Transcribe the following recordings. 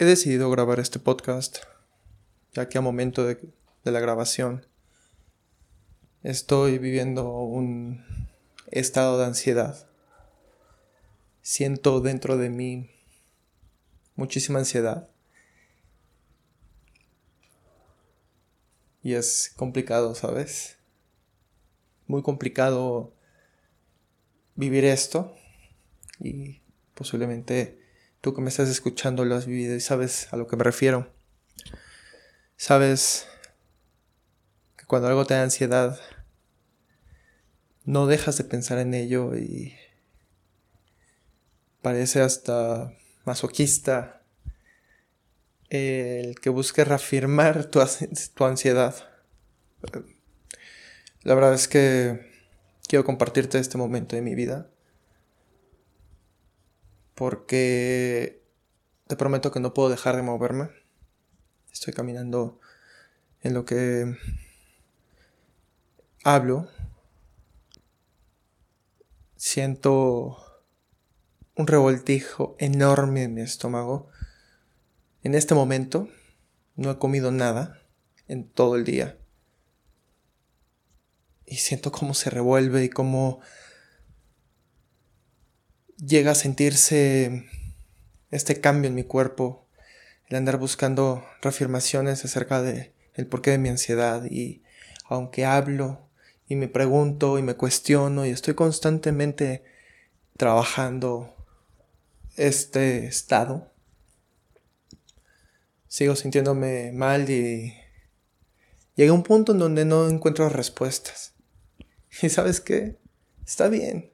He decidido grabar este podcast, ya que a momento de, la grabación estoy viviendo un estado de ansiedad. Siento dentro de mí muchísima ansiedad. Y es complicado, ¿sabes? Muy complicado vivir esto. Y posiblemente tú que me estás escuchando lo has vivido y sabes a lo que me refiero. Sabes que cuando algo te da ansiedad, no dejas de pensar en ello y parece hasta masoquista el que busque reafirmar tu, tu ansiedad. La verdad es que quiero compartirte este momento de mi vida porque te prometo que no puedo dejar de moverme. Estoy caminando en lo que hablo. Siento un revoltijo enorme en mi estómago. En este momento no he comido nada en todo el día. Y siento cómo se revuelve y cómo llega a sentirse este cambio en mi cuerpo, el andar buscando reafirmaciones acerca de el porqué de mi ansiedad y aunque hablo y me pregunto y me cuestiono y estoy constantemente trabajando este estado, sigo sintiéndome mal y llega un punto en donde no encuentro respuestas. ¿Y sabes qué? Está bien.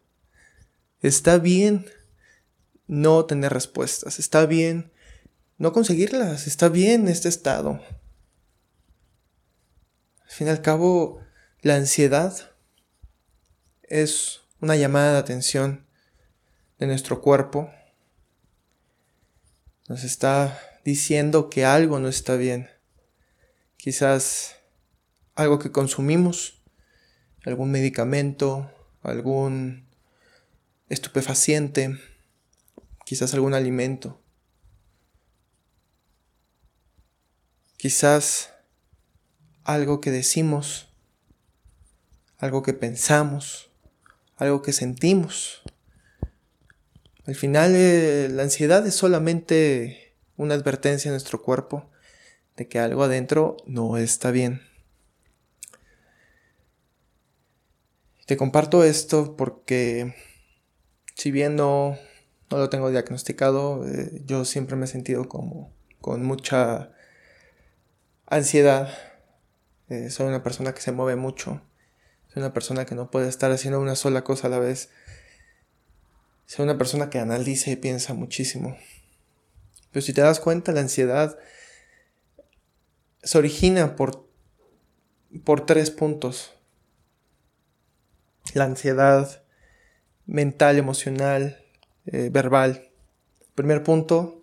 Está bien no tener respuestas, está bien no conseguirlas, está bien este estado. Al fin y al cabo, la ansiedad es una llamada de atención de nuestro cuerpo. Nos está diciendo que algo no está bien. Quizás algo que consumimos, algún medicamento, algún estupefaciente, quizás algún alimento, quizás algo que decimos, algo que pensamos, algo que sentimos. Al final eh, la ansiedad es solamente una advertencia en nuestro cuerpo de que algo adentro no está bien. Te comparto esto porque si bien no, lo tengo diagnosticado, eh, yo siempre me he sentido como con mucha ansiedad. Eh, soy una persona que se mueve mucho. Soy una persona que no puede estar haciendo una sola cosa a la vez. Soy una persona que analiza y piensa muchísimo. Pero si te das cuenta, la ansiedad se origina por, por tres puntos. La ansiedad mental, emocional, eh, verbal. Primer punto,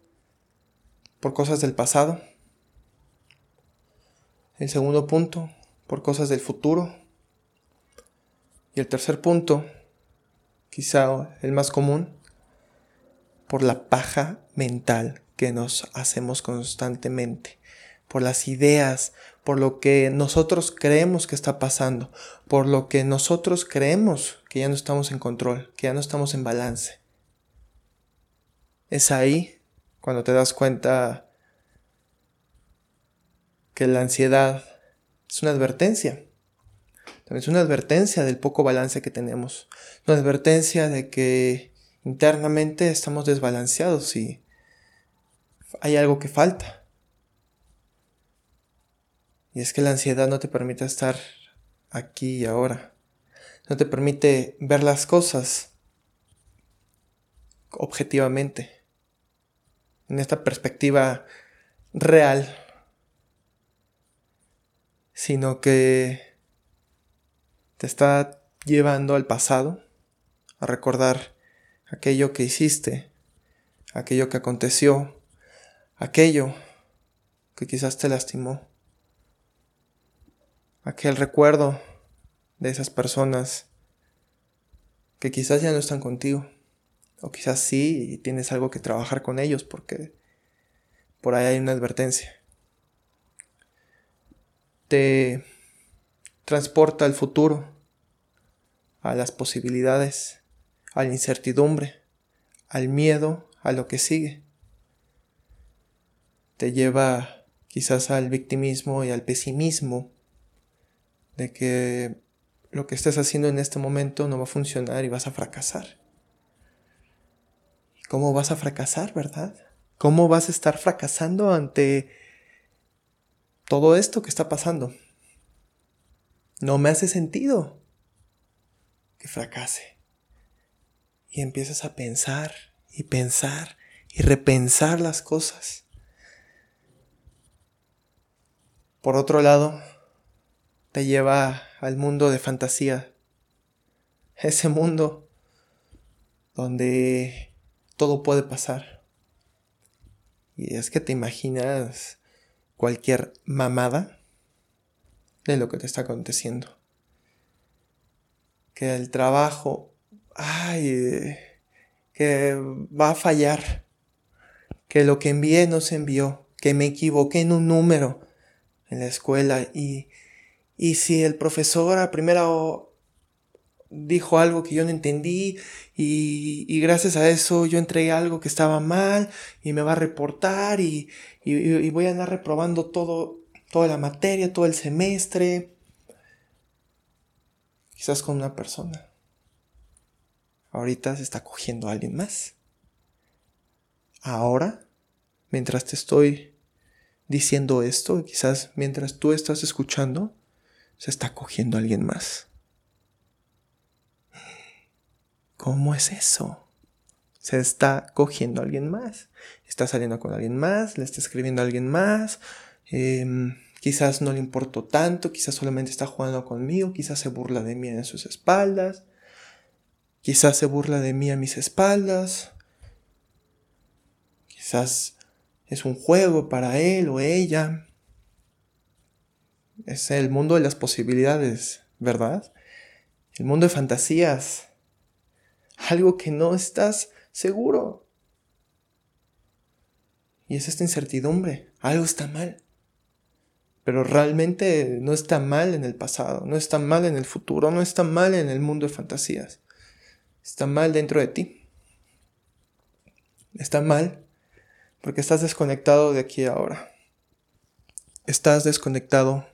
por cosas del pasado. El segundo punto, por cosas del futuro. Y el tercer punto, quizá el más común, por la paja mental que nos hacemos constantemente, por las ideas, por lo que nosotros creemos que está pasando, por lo que nosotros creemos que ya no estamos en control, que ya no estamos en balance. Es ahí cuando te das cuenta que la ansiedad es una advertencia. También es una advertencia del poco balance que tenemos. Una advertencia de que internamente estamos desbalanceados y hay algo que falta. Y es que la ansiedad no te permite estar aquí y ahora. No te permite ver las cosas objetivamente. En esta perspectiva real. Sino que te está llevando al pasado, a recordar aquello que hiciste, aquello que aconteció, aquello que quizás te lastimó aquel recuerdo de esas personas que quizás ya no están contigo. O quizás sí y tienes algo que trabajar con ellos porque por ahí hay una advertencia. Te transporta al futuro, a las posibilidades, a la incertidumbre, al miedo, a lo que sigue. Te lleva quizás al victimismo y al pesimismo de que lo que estés haciendo en este momento no va a funcionar y vas a fracasar. ¿Cómo vas a fracasar, verdad? ¿Cómo vas a estar fracasando ante todo esto que está pasando? No me hace sentido que fracase. Y empiezas a pensar y pensar y repensar las cosas. Por otro lado, te lleva al mundo de fantasía. Ese mundo donde todo puede pasar. Y es que te imaginas cualquier mamada de lo que te está aconteciendo. Que el trabajo, ay, que va a fallar. Que lo que envié no se envió. Que me equivoqué en un número en la escuela y y si el profesor a primera dijo algo que yo no entendí y, gracias a eso yo entregué algo que estaba mal y me va a reportar y, y, voy a andar reprobando todo, toda la materia, todo el semestre. Quizás con una persona. Ahorita se está cogiendo alguien más. Ahora, mientras te estoy diciendo esto, quizás mientras tú estás escuchando, se está cogiendo a alguien más. ¿Cómo es eso? Se está cogiendo a alguien más. Está saliendo con alguien más, le está escribiendo a alguien más. Em, quizás no le importó tanto, quizás solamente está jugando conmigo, quizás se burla de mí en sus espaldas. Quizás se burla de mí a mis espaldas. Quizás es un juego para él o ella. Es el mundo de las posibilidades, ¿verdad? El mundo de fantasías. Algo que no estás seguro. Y es esta incertidumbre. Algo está mal. Pero realmente no está mal en el pasado, no está mal en el futuro, no está mal en el mundo de fantasías. Está mal dentro de ti. Está mal porque estás desconectado de aquí ahora. Estás desconectado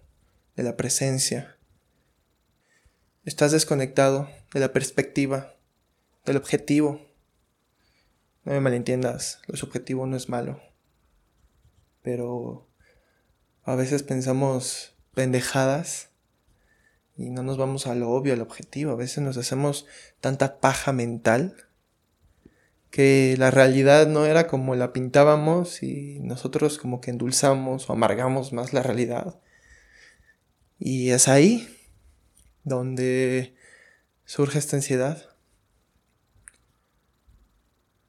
de la presencia. Estás desconectado de la perspectiva, del objetivo. No me malentiendas, los objetivos no es malo. Pero a veces pensamos pendejadas y no nos vamos a lo obvio, al objetivo. A veces nos hacemos tanta paja mental que la realidad no era como la pintábamos y nosotros como que endulzamos o amargamos más la realidad y es ahí donde surge esta ansiedad.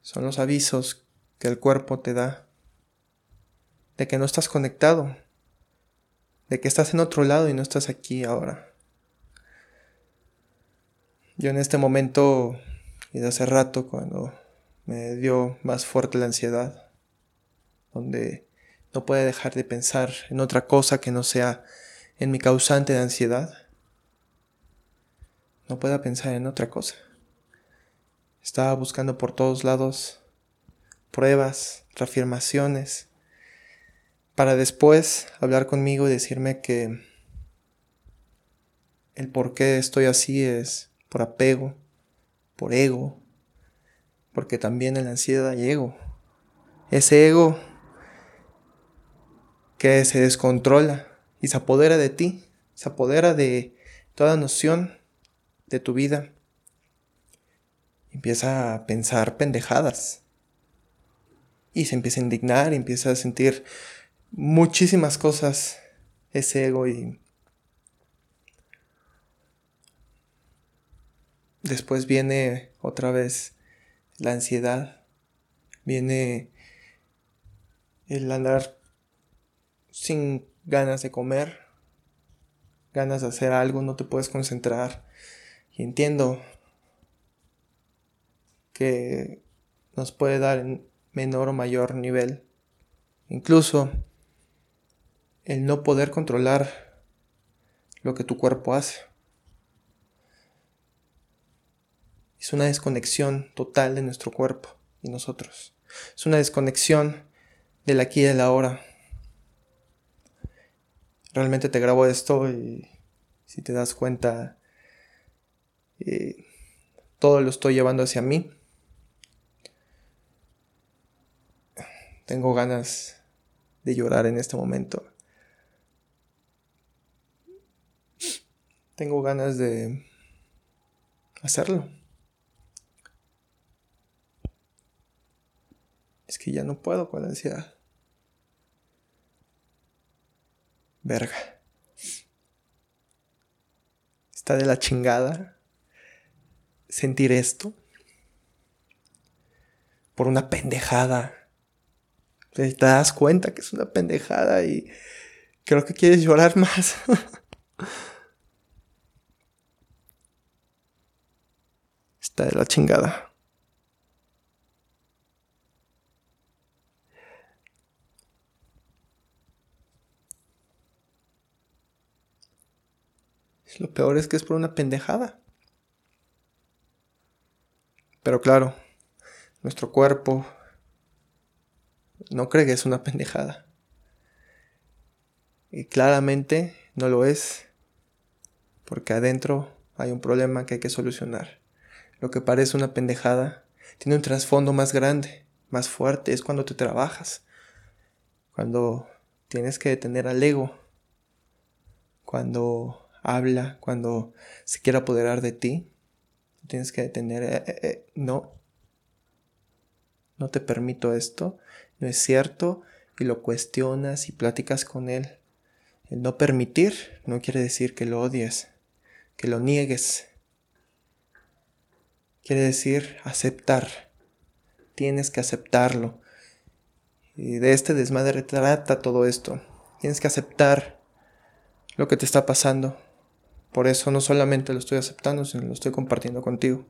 Son los avisos que el cuerpo te da de que no estás conectado, de que estás en otro lado y no estás aquí ahora. Yo en este momento y de hace rato cuando me dio más fuerte la ansiedad, donde no puede dejar de pensar en otra cosa que no sea en mi causante de ansiedad, no pueda pensar en otra cosa. Estaba buscando por todos lados pruebas, reafirmaciones, para después hablar conmigo y decirme que el por qué estoy así es por apego, por ego, porque también en la ansiedad hay ego. Ese ego que se descontrola y se apodera de ti, se apodera de toda noción de tu vida. Empieza a pensar pendejadas. Y se empieza a indignar y empieza a sentir muchísimas cosas ese ego y después viene otra vez la ansiedad, viene el andar sin ganas de comer, ganas de hacer algo, no te puedes concentrar. Y entiendo que nos puede dar en menor o mayor nivel Incluso el no poder controlar lo que tu cuerpo hace. Es una desconexión total de nuestro cuerpo y nosotros. Es una desconexión del aquí y del ahora. Realmente te grabo esto y si te das cuenta, eh, todo lo estoy llevando hacia mí. Tengo ganas de llorar en este momento. Tengo ganas de hacerlo. Es que ya no puedo con la ansiedad. Verga. Está de la chingada sentir esto por una pendejada. Te das cuenta que es una pendejada y creo que quieres llorar más. Está de la chingada. Lo peor es que es por una pendejada. Pero claro, nuestro cuerpo no cree que es una pendejada. Y claramente no lo es, porque adentro hay un problema que hay que solucionar. Lo que parece una pendejada tiene un trasfondo más grande, más fuerte, es cuando te trabajas, cuando tienes que detener al ego, cuando habla, cuando se quiere apoderar de ti, tienes que detener, eh, eh, eh, no, no te permito esto, no es cierto, y lo cuestionas y platicas con él. El no permitir no quiere decir que lo odies, que lo niegues. Quiere decir aceptar. Tienes que aceptarlo. Y de este desmadre trata todo esto. Tienes que aceptar lo que te está pasando. Por eso no solamente lo estoy aceptando, sino lo estoy compartiendo contigo.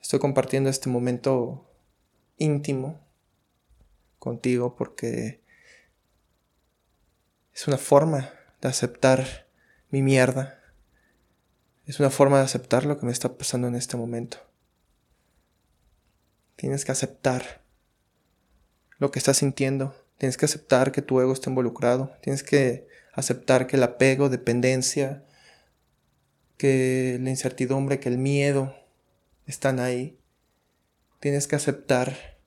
Estoy compartiendo este momento íntimo contigo porque es una forma de aceptar mi mierda. Es una forma de aceptar lo que me está pasando en este momento. Tienes que aceptar lo que estás sintiendo. Tienes que aceptar que tu ego está involucrado. Tienes que aceptar que el apego, dependencia, que la incertidumbre, que el miedo están ahí. Tienes que aceptar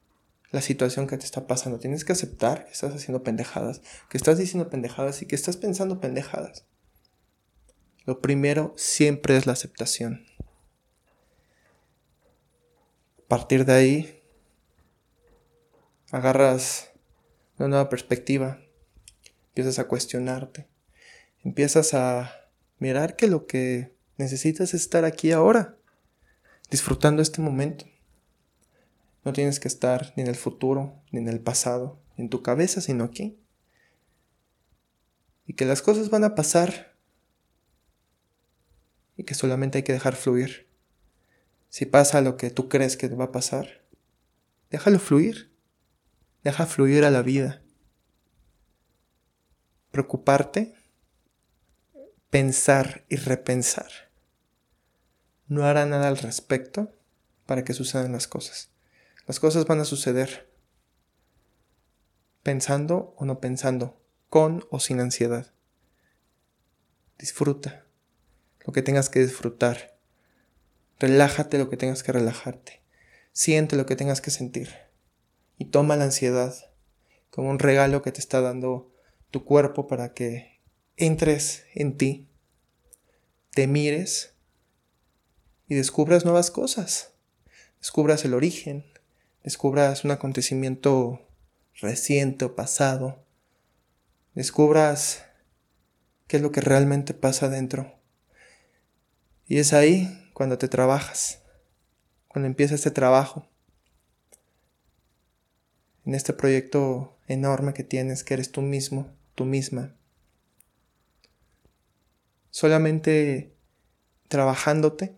la situación que te está pasando. Tienes que aceptar que estás haciendo pendejadas, que estás diciendo pendejadas y que estás pensando pendejadas. Lo primero siempre es la aceptación. A partir de ahí, agarras una nueva perspectiva empiezas a cuestionarte, empiezas a mirar que lo que necesitas es estar aquí ahora, disfrutando este momento. No tienes que estar ni en el futuro, ni en el pasado, ni en tu cabeza, sino aquí. Y que las cosas van a pasar y que solamente hay que dejar fluir. Si pasa lo que tú crees que va a pasar, déjalo fluir. Deja fluir a la vida preocuparte, pensar y repensar. No hará nada al respecto para que sucedan las cosas. Las cosas van a suceder pensando o no pensando, con o sin ansiedad. Disfruta lo que tengas que disfrutar. Relájate lo que tengas que relajarte. Siente lo que tengas que sentir. Y toma la ansiedad como un regalo que te está dando tu cuerpo para que entres en ti, te mires y descubras nuevas cosas. Descubras el origen, descubras un acontecimiento reciente o pasado, descubras qué es lo que realmente pasa dentro. Y es ahí cuando te trabajas, cuando empieza este trabajo, en este proyecto enorme que tienes, que eres tú mismo, tú misma. Solamente trabajándote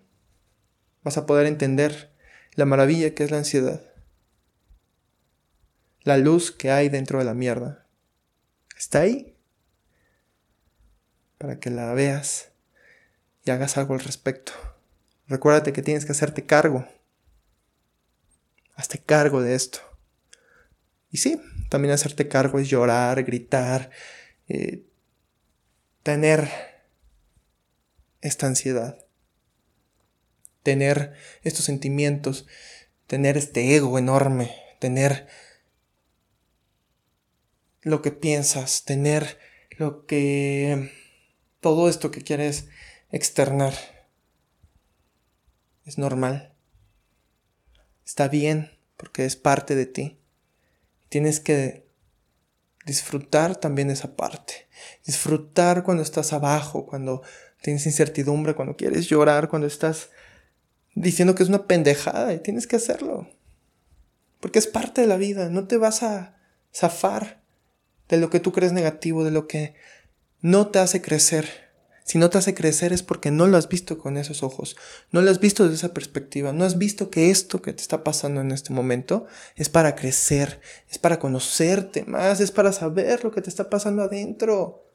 vas a poder entender la maravilla que es la ansiedad. la luz que hay dentro de la mierda. Está ahí. Para que la veas y hagas algo al respecto. Recuérdate que tienes que hacerte cargo. Hazte cargo de esto. Y sí, también hacerte cargo es llorar, gritar, eh, tener esta ansiedad, tener estos sentimientos, tener este ego enorme, tener lo que piensas, tener lo que... todo esto que quieres externar. Es normal. Está bien porque es parte de ti. Tienes que disfrutar también esa parte. Disfrutar cuando estás abajo, cuando tienes incertidumbre, cuando quieres llorar, cuando estás diciendo que es una pendejada y tienes que hacerlo. Porque es parte de la vida, no te vas a zafar de lo que tú crees negativo, de lo que no te hace crecer. Si no te hace crecer es porque no lo has visto con esos ojos, no lo has visto desde esa perspectiva, no has visto que esto que te está pasando en este momento es para crecer, es para conocerte más, es para saber lo que te está pasando adentro.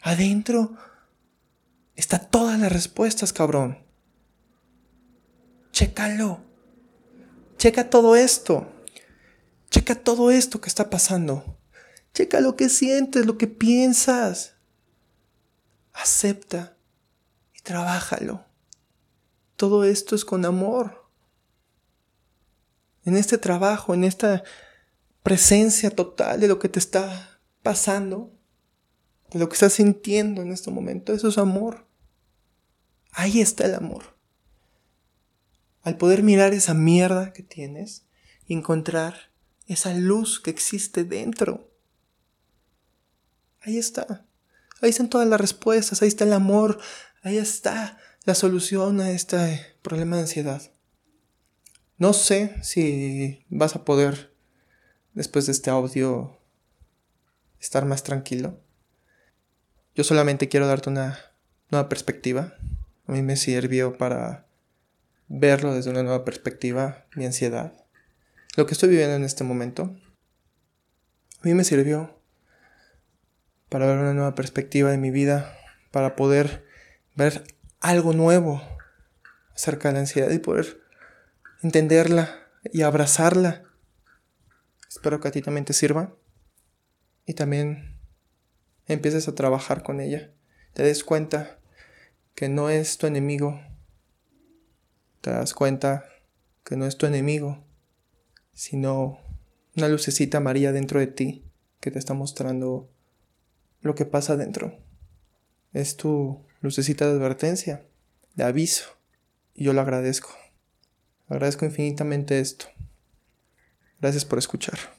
Adentro está todas las respuestas, cabrón. Chécalo. Checa todo esto. Checa todo esto que está pasando. Checa lo que sientes, lo que piensas. Acepta y trabájalo. Todo esto es con amor. En este trabajo, en esta presencia total de lo que te está pasando, de lo que estás sintiendo en este momento, eso es amor. Ahí está el amor. Al poder mirar esa mierda que tienes y encontrar esa luz que existe dentro. Ahí está. Ahí están todas las respuestas, ahí está el amor, ahí está la solución a este problema de ansiedad. No sé si vas a poder, después de este audio, estar más tranquilo. Yo solamente quiero darte una nueva perspectiva. A mí me sirvió para verlo desde una nueva perspectiva, mi ansiedad. Lo que estoy viviendo en este momento. A mí me sirvió para ver una nueva perspectiva de mi vida, para poder ver algo nuevo acerca de la ansiedad y poder entenderla y abrazarla. Espero que a ti también te sirva y también empieces a trabajar con ella. Te des cuenta que no es tu enemigo. Te das cuenta que no es tu enemigo, sino una lucecita amarilla dentro de ti que te está mostrando lo que pasa dentro. Es tu lucecita de advertencia, de aviso. Y yo lo agradezco. Agradezco infinitamente esto. Gracias por escuchar.